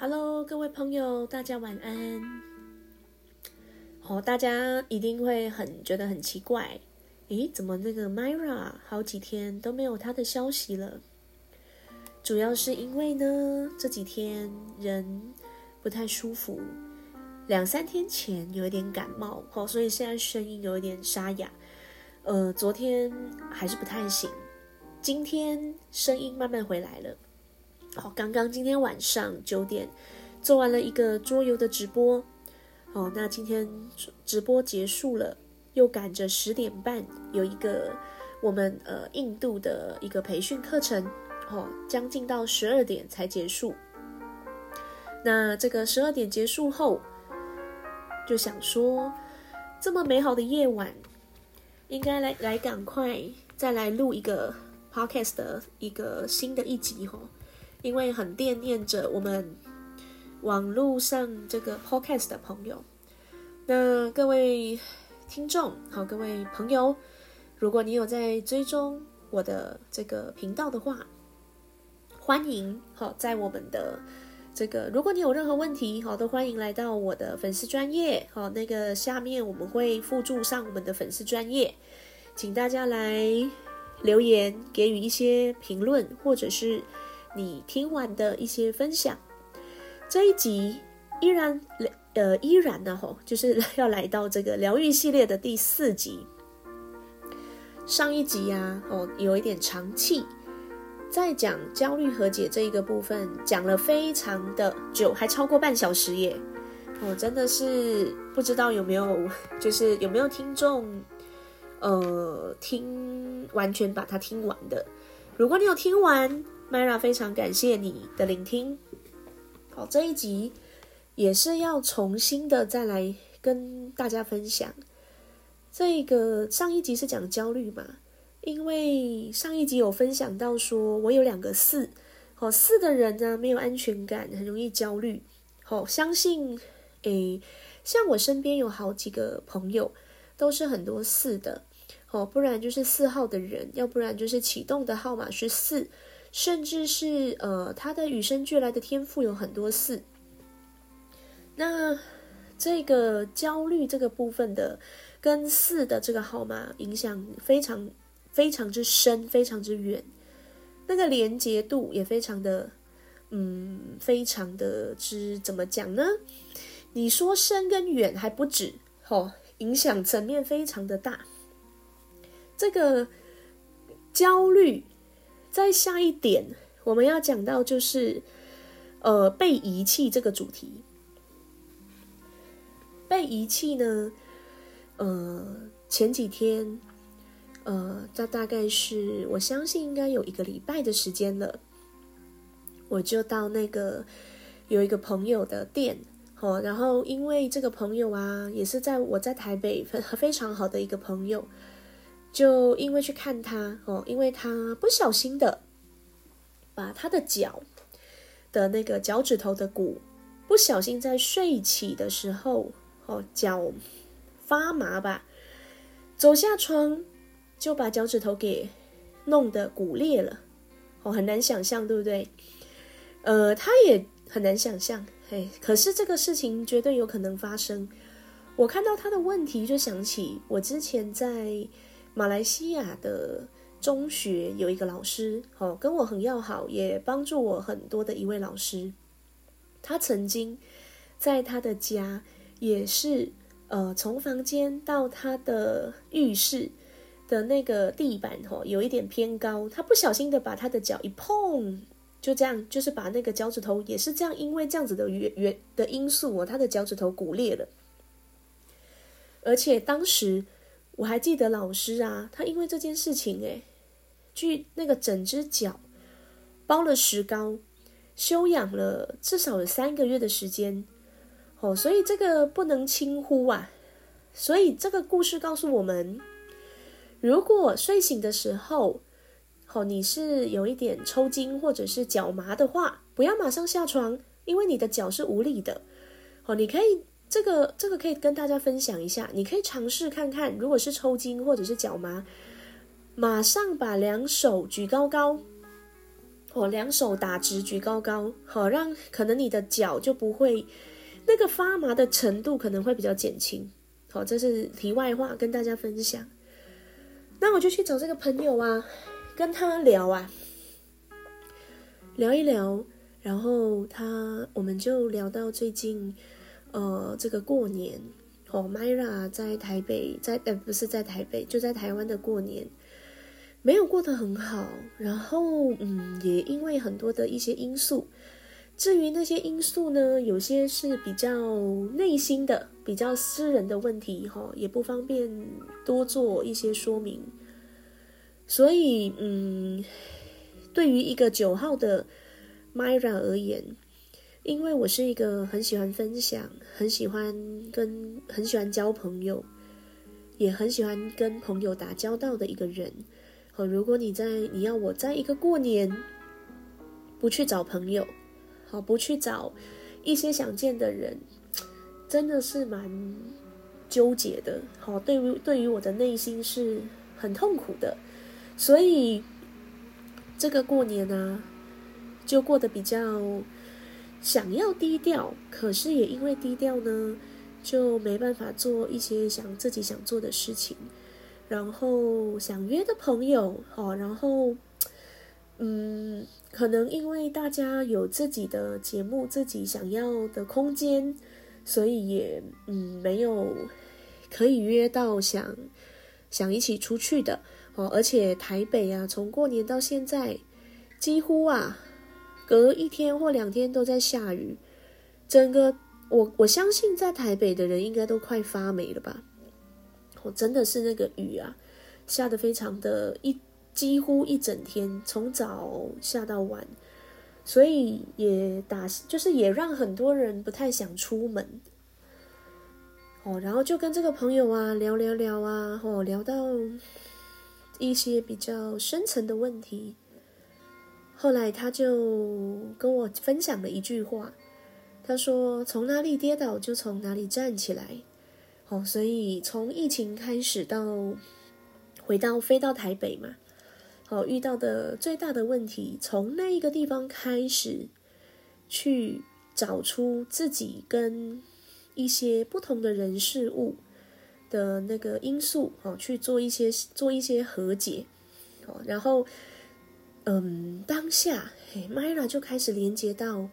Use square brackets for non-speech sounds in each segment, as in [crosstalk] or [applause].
Hello，各位朋友，大家晚安。哦，大家一定会很觉得很奇怪，诶，怎么那个 Myra 好几天都没有她的消息了？主要是因为呢，这几天人不太舒服，两三天前有一点感冒，哦，所以现在声音有一点沙哑。呃，昨天还是不太行，今天声音慢慢回来了。哦，刚刚今天晚上九点做完了一个桌游的直播，哦，那今天直播结束了，又赶着十点半有一个我们呃印度的一个培训课程，哦，将近到十二点才结束。那这个十二点结束后，就想说，这么美好的夜晚，应该来来赶快再来录一个 podcast 的一个新的一集，吼。因为很惦念着我们网络上这个 podcast 的朋友，那各位听众好，各位朋友，如果你有在追踪我的这个频道的话，欢迎好在我们的这个，如果你有任何问题，好都欢迎来到我的粉丝专业，好那个下面我们会附注上我们的粉丝专业，请大家来留言给予一些评论，或者是。你听完的一些分享，这一集依然呃依然呢吼，就是要来到这个疗愈系列的第四集。上一集呀哦有一点长气，在讲焦虑和解这一个部分讲了非常的久，还超过半小时耶！哦，真的是不知道有没有 [laughs] 就是有没有听众呃听完全把它听完的。如果你有听完。Myra，非常感谢你的聆听。好，这一集也是要重新的再来跟大家分享。这个上一集是讲焦虑嘛？因为上一集有分享到说，我有两个四，哦，四的人呢没有安全感，很容易焦虑。好，相信诶，像我身边有好几个朋友都是很多四的，哦，不然就是四号的人，要不然就是启动的号码是四。甚至是呃，他的与生俱来的天赋有很多四。那这个焦虑这个部分的跟四的这个号码影响非常非常之深，非常之远，那个连接度也非常的嗯，非常的之怎么讲呢？你说深跟远还不止哦，影响层面非常的大。这个焦虑。再下一点，我们要讲到就是，呃，被遗弃这个主题。被遗弃呢，呃，前几天，呃，大大概是我相信应该有一个礼拜的时间了，我就到那个有一个朋友的店，哦，然后因为这个朋友啊，也是在我在台北非非常好的一个朋友。就因为去看他哦，因为他不小心的把他的脚的那个脚趾头的骨不小心在睡起的时候哦，脚发麻吧，走下床就把脚趾头给弄得骨裂了哦，很难想象，对不对？呃，他也很难想象，嘿，可是这个事情绝对有可能发生。我看到他的问题，就想起我之前在。马来西亚的中学有一个老师，哦，跟我很要好，也帮助我很多的一位老师。他曾经在他的家，也是呃，从房间到他的浴室的那个地板，哦，有一点偏高。他不小心的把他的脚一碰，就这样，就是把那个脚趾头也是这样，因为这样子的原原的因素哦，他的脚趾头骨裂了，而且当时。我还记得老师啊，他因为这件事情，诶，去那个整只脚包了石膏，休养了至少有三个月的时间，哦，所以这个不能轻忽啊。所以这个故事告诉我们，如果睡醒的时候，哦，你是有一点抽筋或者是脚麻的话，不要马上下床，因为你的脚是无力的，哦，你可以。这个这个可以跟大家分享一下，你可以尝试看看，如果是抽筋或者是脚麻，马上把两手举高高，哦，两手打直，举高高，好让可能你的脚就不会那个发麻的程度可能会比较减轻。好，这是题外话，跟大家分享。那我就去找这个朋友啊，跟他聊啊，聊一聊，然后他我们就聊到最近，呃，这个过年，哦，Myra 在台北，在呃不是在台北，就在台湾的过年。没有过得很好，然后嗯，也因为很多的一些因素。至于那些因素呢，有些是比较内心的、比较私人的问题，哈，也不方便多做一些说明。所以，嗯，对于一个九号的 Myra 而言，因为我是一个很喜欢分享、很喜欢跟、很喜欢交朋友，也很喜欢跟朋友打交道的一个人。好，如果你在你要我在一个过年不去找朋友，好不去找一些想见的人，真的是蛮纠结的。好，对于对于我的内心是很痛苦的，所以这个过年呢，就过得比较想要低调，可是也因为低调呢，就没办法做一些想自己想做的事情。然后想约的朋友，哦，然后，嗯，可能因为大家有自己的节目，自己想要的空间，所以也嗯没有可以约到想想一起出去的哦。而且台北啊，从过年到现在，几乎啊隔一天或两天都在下雨，整个我我相信在台北的人应该都快发霉了吧。我真的是那个雨啊，下的非常的一几乎一整天，从早下到晚，所以也打就是也让很多人不太想出门。哦，然后就跟这个朋友啊聊聊聊啊，哦聊到一些比较深层的问题，后来他就跟我分享了一句话，他说：“从哪里跌倒就从哪里站起来。”哦，所以从疫情开始到回到飞到台北嘛，哦，遇到的最大的问题，从那一个地方开始去找出自己跟一些不同的人事物的那个因素，哦，去做一些做一些和解，哦，然后嗯，当下嘿，Myra 就开始连接到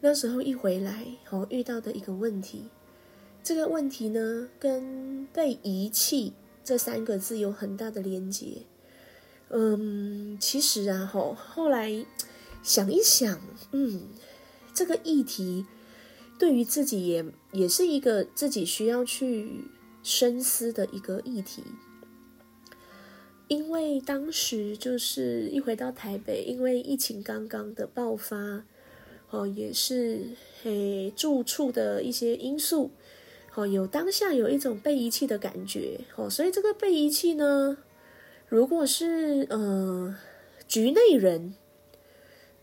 那时候一回来哦遇到的一个问题。这个问题呢，跟被遗弃这三个字有很大的连接。嗯，其实啊，后后来想一想，嗯，这个议题对于自己也也是一个自己需要去深思的一个议题。因为当时就是一回到台北，因为疫情刚刚的爆发，哦，也是嘿住处的一些因素。哦，有当下有一种被遗弃的感觉，哦，所以这个被遗弃呢，如果是呃局内人，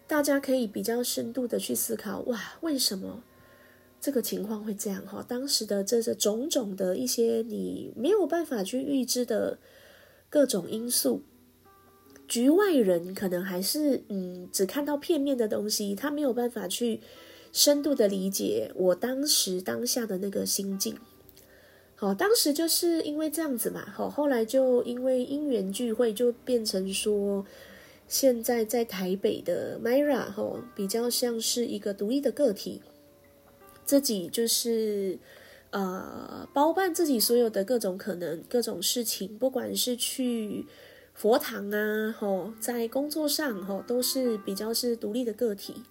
大家可以比较深度的去思考，哇，为什么这个情况会这样？哈，当时的这是种种的一些你没有办法去预知的各种因素，局外人可能还是嗯只看到片面的东西，他没有办法去。深度的理解我当时当下的那个心境，好，当时就是因为这样子嘛，好，后来就因为因缘聚会，就变成说，现在在台北的 Myra 哈，比较像是一个独立的个体，自己就是呃包办自己所有的各种可能、各种事情，不管是去佛堂啊，吼，在工作上吼，都是比较是独立的个体。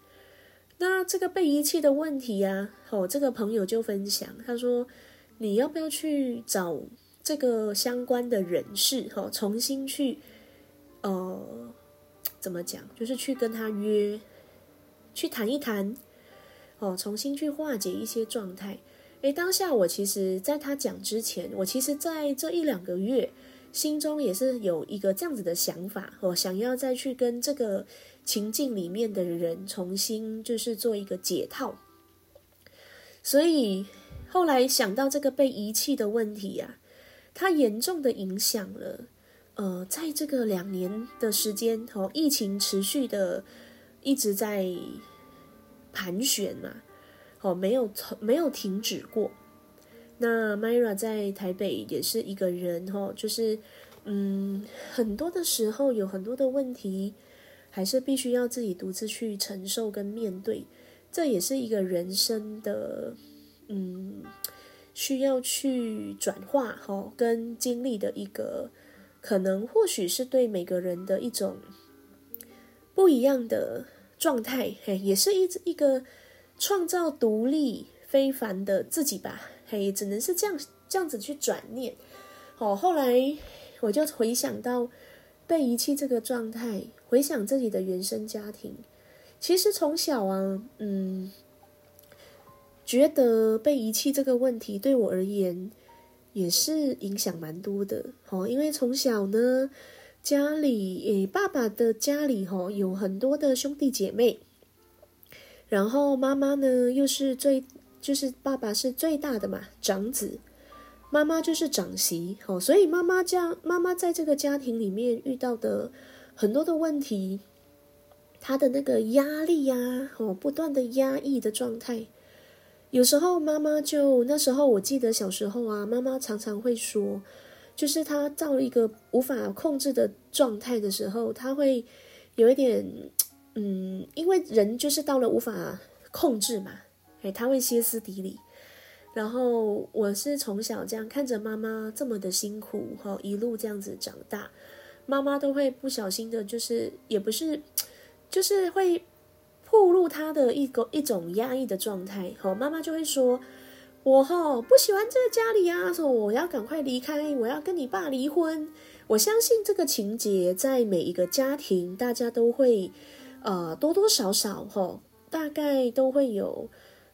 那这个被遗弃的问题呀，哦，这个朋友就分享，他说：“你要不要去找这个相关的人士，哈，重新去，呃，怎么讲？就是去跟他约，去谈一谈，哦，重新去化解一些状态。诶，当下我其实在他讲之前，我其实在这一两个月，心中也是有一个这样子的想法，哦，想要再去跟这个。”情境里面的人重新就是做一个解套，所以后来想到这个被遗弃的问题啊，它严重的影响了，呃，在这个两年的时间哦，疫情持续的一直在盘旋嘛，哦，没有从没有停止过。那 Myra 在台北也是一个人，哈，就是嗯，很多的时候有很多的问题，还是必须要自己独自去承受跟面对，这也是一个人生的嗯，需要去转化哈跟经历的一个，可能或许是对每个人的一种不一样的状态，嘿，也是一一个创造独立非凡的自己吧。嘿，只能是这样这样子去转念。好，后来我就回想到被遗弃这个状态，回想自己的原生家庭。其实从小啊，嗯，觉得被遗弃这个问题对我而言也是影响蛮多的。哦，因为从小呢，家里诶，爸爸的家里哈有很多的兄弟姐妹，然后妈妈呢又是最。就是爸爸是最大的嘛，长子，妈妈就是长媳，哦，所以妈妈这样，妈妈在这个家庭里面遇到的很多的问题，她的那个压力呀，哦，不断的压抑的状态，有时候妈妈就那时候我记得小时候啊，妈妈常常会说，就是她到了一个无法控制的状态的时候，她会有一点，嗯，因为人就是到了无法控制嘛。哎，他会歇斯底里，然后我是从小这样看着妈妈这么的辛苦哈，一路这样子长大，妈妈都会不小心的，就是也不是，[tsk] 就是会暴露她的一个一种压抑的状态。好，妈妈就会说：“我哈不喜欢这个家里啊，说我要赶快离开，我要跟你爸离婚。”我相信这个情节在每一个家庭，大家都会呃多多少少哈，大概都会有。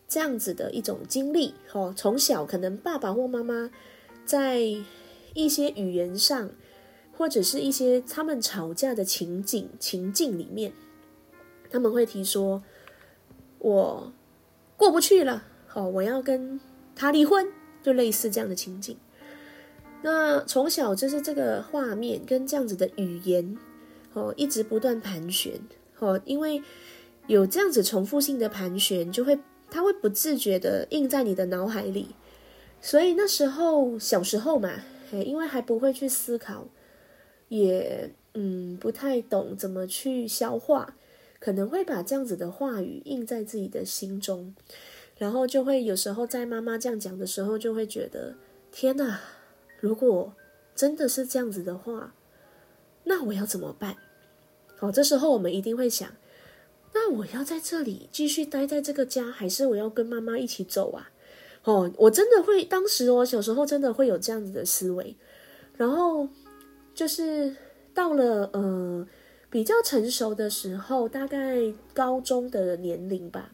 这样子的一种经历，哦，从小可能爸爸或妈妈在一些语言上，或者是一些他们吵架的情景情境里面，他们会提说：“我过不去了，好，我要跟他离婚。”就类似这样的情景。那从小就是这个画面跟这样子的语言，哦，一直不断盘旋，哦，因为有这样子重复性的盘旋，就会。他会不自觉的印在你的脑海里，所以那时候小时候嘛，因为还不会去思考，也嗯不太懂怎么去消化，可能会把这样子的话语印在自己的心中，然后就会有时候在妈妈这样讲的时候，就会觉得天哪，如果真的是这样子的话，那我要怎么办？哦，这时候我们一定会想。那我要在这里继续待在这个家，还是我要跟妈妈一起走啊？哦，我真的会，当时我小时候真的会有这样子的思维，然后就是到了呃比较成熟的时候，大概高中的年龄吧，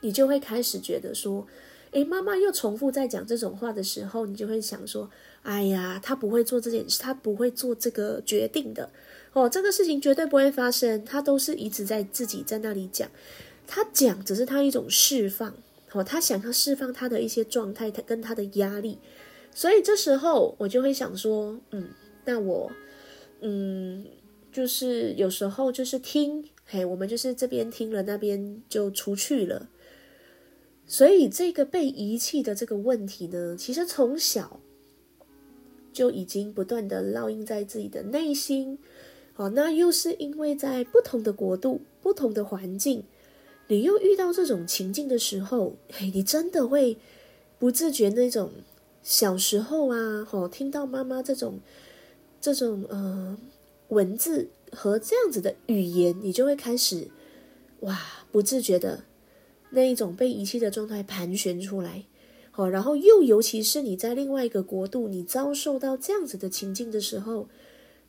你就会开始觉得说，诶，妈妈又重复在讲这种话的时候，你就会想说，哎呀，他不会做这件事，他不会做这个决定的。哦，这个事情绝对不会发生，他都是一直在自己在那里讲，他讲只是他一种释放，哦，他想要释放他的一些状态，他跟他的压力，所以这时候我就会想说，嗯，那我，嗯，就是有时候就是听，嘿，我们就是这边听了，那边就出去了，所以这个被遗弃的这个问题呢，其实从小就已经不断的烙印在自己的内心。哦，那又是因为在不同的国度、不同的环境，你又遇到这种情境的时候，嘿，你真的会不自觉那种小时候啊，哦，听到妈妈这种这种呃文字和这样子的语言，你就会开始哇，不自觉的那一种被遗弃的状态盘旋出来。哦，然后又尤其是你在另外一个国度，你遭受到这样子的情境的时候。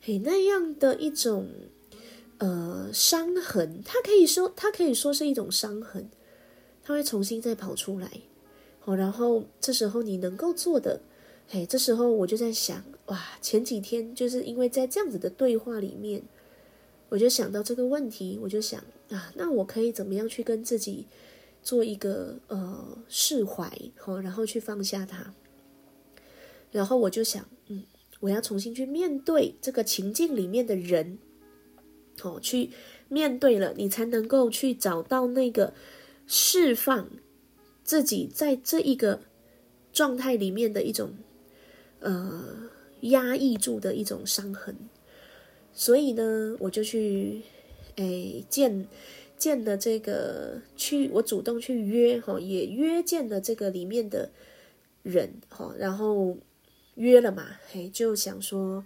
嘿，那样的一种呃伤痕，它可以说，它可以说是一种伤痕，它会重新再跑出来。哦，然后这时候你能够做的，嘿，这时候我就在想，哇，前几天就是因为在这样子的对话里面，我就想到这个问题，我就想啊，那我可以怎么样去跟自己做一个呃释怀，好，然后去放下它。然后我就想，嗯。我要重新去面对这个情境里面的人，哦，去面对了，你才能够去找到那个释放自己在这一个状态里面的一种呃压抑住的一种伤痕。所以呢，我就去诶见见的这个去，我主动去约哈，也约见了这个里面的人哈，然后约了嘛，嘿，就想说，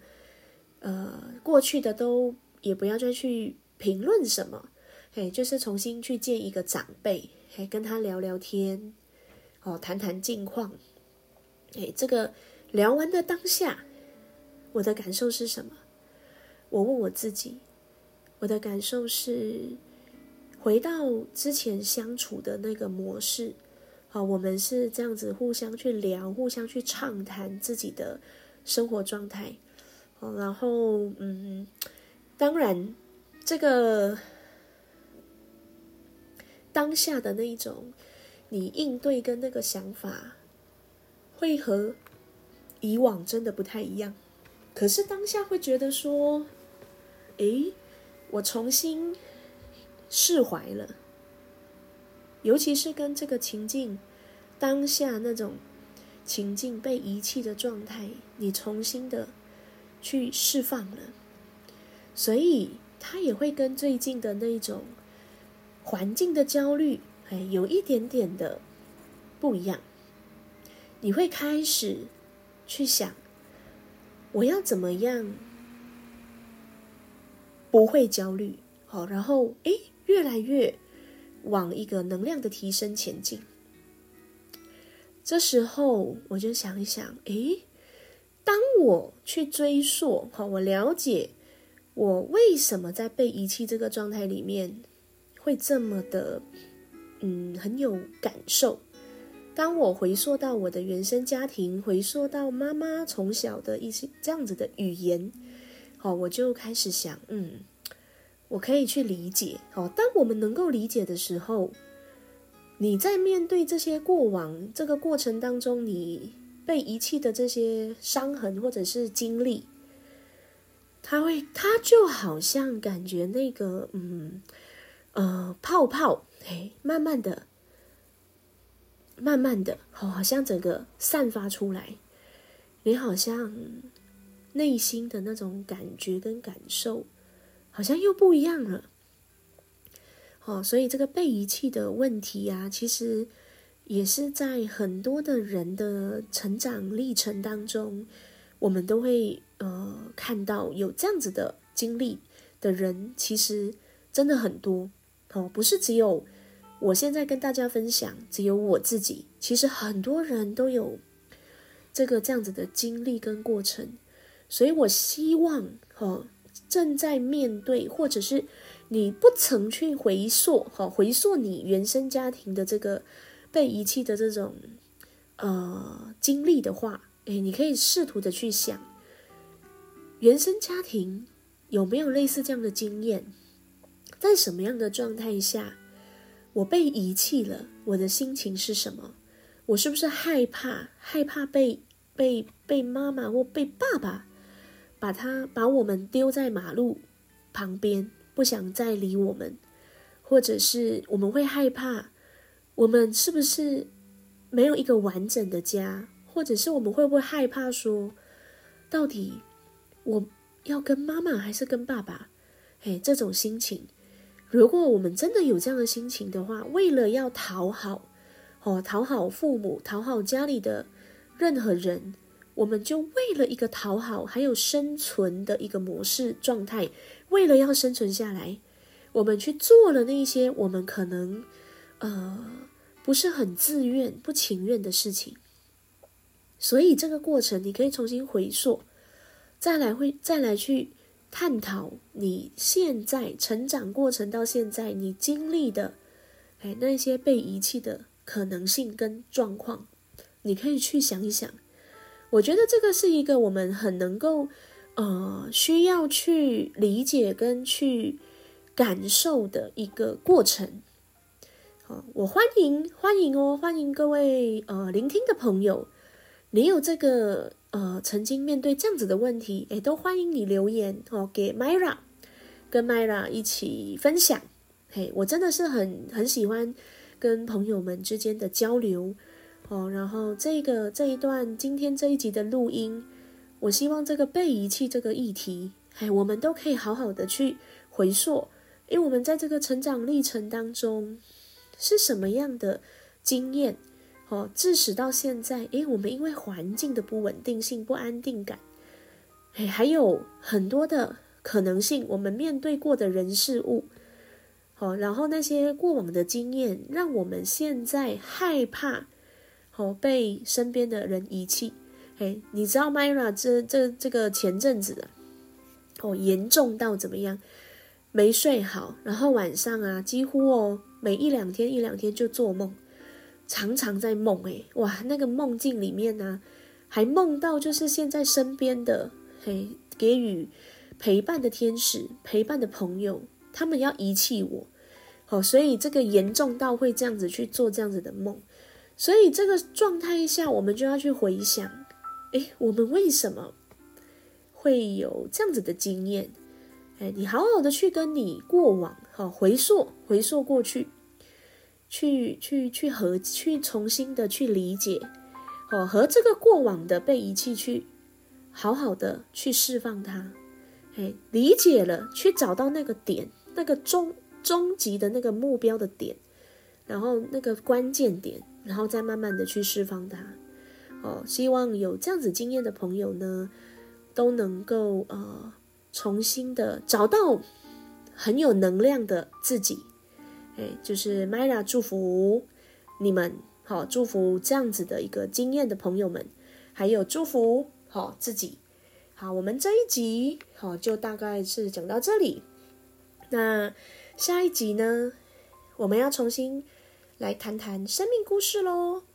呃，过去的都也不要再去评论什么，嘿，就是重新去见一个长辈，嘿，跟他聊聊天，哦，谈谈近况，哎，这个聊完的当下，我的感受是什么？我问我自己，我的感受是回到之前相处的那个模式，好，我们是这样子互相去聊，互相去畅谈自己的生活状态，好，然后嗯，当然这个当下的那一种你应对跟那个想法，会和以往真的不太一样，可是当下会觉得说。诶，我重新释怀了，尤其是跟这个情境当下那种情境被遗弃的状态，你重新的去释放了，所以他也会跟最近的那种环境的焦虑，哎，有一点点的不一样。你会开始去想，我要怎么样？不会焦虑，好，然后诶，越来越往一个能量的提升前进。这时候我就想一想，诶，当我去追溯，好，我了解我为什么在被遗弃这个状态里面会这么的，嗯，很有感受。当我回溯到我的原生家庭，回溯到妈妈从小的一些这样子的语言。好，我就开始想，嗯，我可以去理解。哦，当我们能够理解的时候，你在面对这些过往这个过程当中，你被遗弃的这些伤痕或者是经历，他会，他就好像感觉那个，嗯，呃，泡泡，哎，慢慢的，慢慢的，好，好像整个散发出来，你好像。内心的那种感觉跟感受，好像又不一样了。哦，所以这个被遗弃的问题啊，其实也是在很多的人的成长历程当中，我们都会呃看到有这样子的经历的人，其实真的很多哦，不是只有我现在跟大家分享，只有我自己，其实很多人都有这个这样子的经历跟过程。所以我希望，哈，正在面对，或者是你不曾去回溯，哈，回溯你原生家庭的这个被遗弃的这种呃经历的话，诶，你可以试图的去想，原生家庭有没有类似这样的经验，在什么样的状态下，我被遗弃了，我的心情是什么？我是不是害怕？害怕被被被妈妈或被爸爸？把他把我们丢在马路旁边，不想再理我们，或者是我们会害怕，我们是不是没有一个完整的家，或者是我们会不会害怕说，到底我要跟妈妈还是跟爸爸？哎，这种心情，如果我们真的有这样的心情的话，为了要讨好，哦，讨好父母，讨好家里的任何人。我们就为了一个讨好，还有生存的一个模式状态，为了要生存下来，我们去做了那些我们可能呃不是很自愿、不情愿的事情。所以这个过程，你可以重新回溯，再来会再来去探讨你现在成长过程到现在你经历的哎那些被遗弃的可能性跟状况，你可以去想一想。我觉得这个是一个我们很能够，呃，需要去理解跟去感受的一个过程。好，我欢迎欢迎哦，欢迎各位呃聆听的朋友，你有这个呃曾经面对这样子的问题，诶，都欢迎你留言哦，给 Myra，跟 Myra 一起分享。嘿，我真的是很很喜欢跟朋友们之间的交流哦。然后这个这一段今天这一集的录音，我希望这个被遗弃这个议题，哎，我们都可以好好的去回溯，因为我们在这个成长历程当中是什么样的经验。哦，致使到现在，诶，我们因为环境的不稳定性、不安定感，诶，还有很多的可能性，我们面对过的人事物，好，然后那些过往的经验，让我们现在害怕，哦，被身边的人遗弃。诶，你知道 Myra 这这这个前阵子的，哦，严重到怎么样？没睡好，然后晚上啊，几乎哦，每一两天一两天就做梦。常常在梦，诶，哇，那个梦境里面呢，还梦到就是现在身边的，嘿，给予陪伴的天使、陪伴的朋友，他们要遗弃我，哦，所以这个严重到会这样子去做这样子的梦，所以这个状态下，我们就要去回想，诶，我们为什么会有这样子的经验？哎，你好好的去跟你过往，好回溯回溯过去。去去去和去重新的去理解，哦，和这个过往的被遗弃去好好的去释放它，哎，理解了，去找到那个点，那个终终极的那个目标的点，然后那个关键点，然后再慢慢的去释放它，哦，希望有这样子经验的朋友呢，都能够呃重新的找到很有能量的自己。哎，就是 Myra 祝福你们，好祝福这样子的一个经验的朋友们，还有祝福好自己。好，我们这一集好就大概是讲到这里。那下一集呢，我们要重新来谈谈生命故事喽。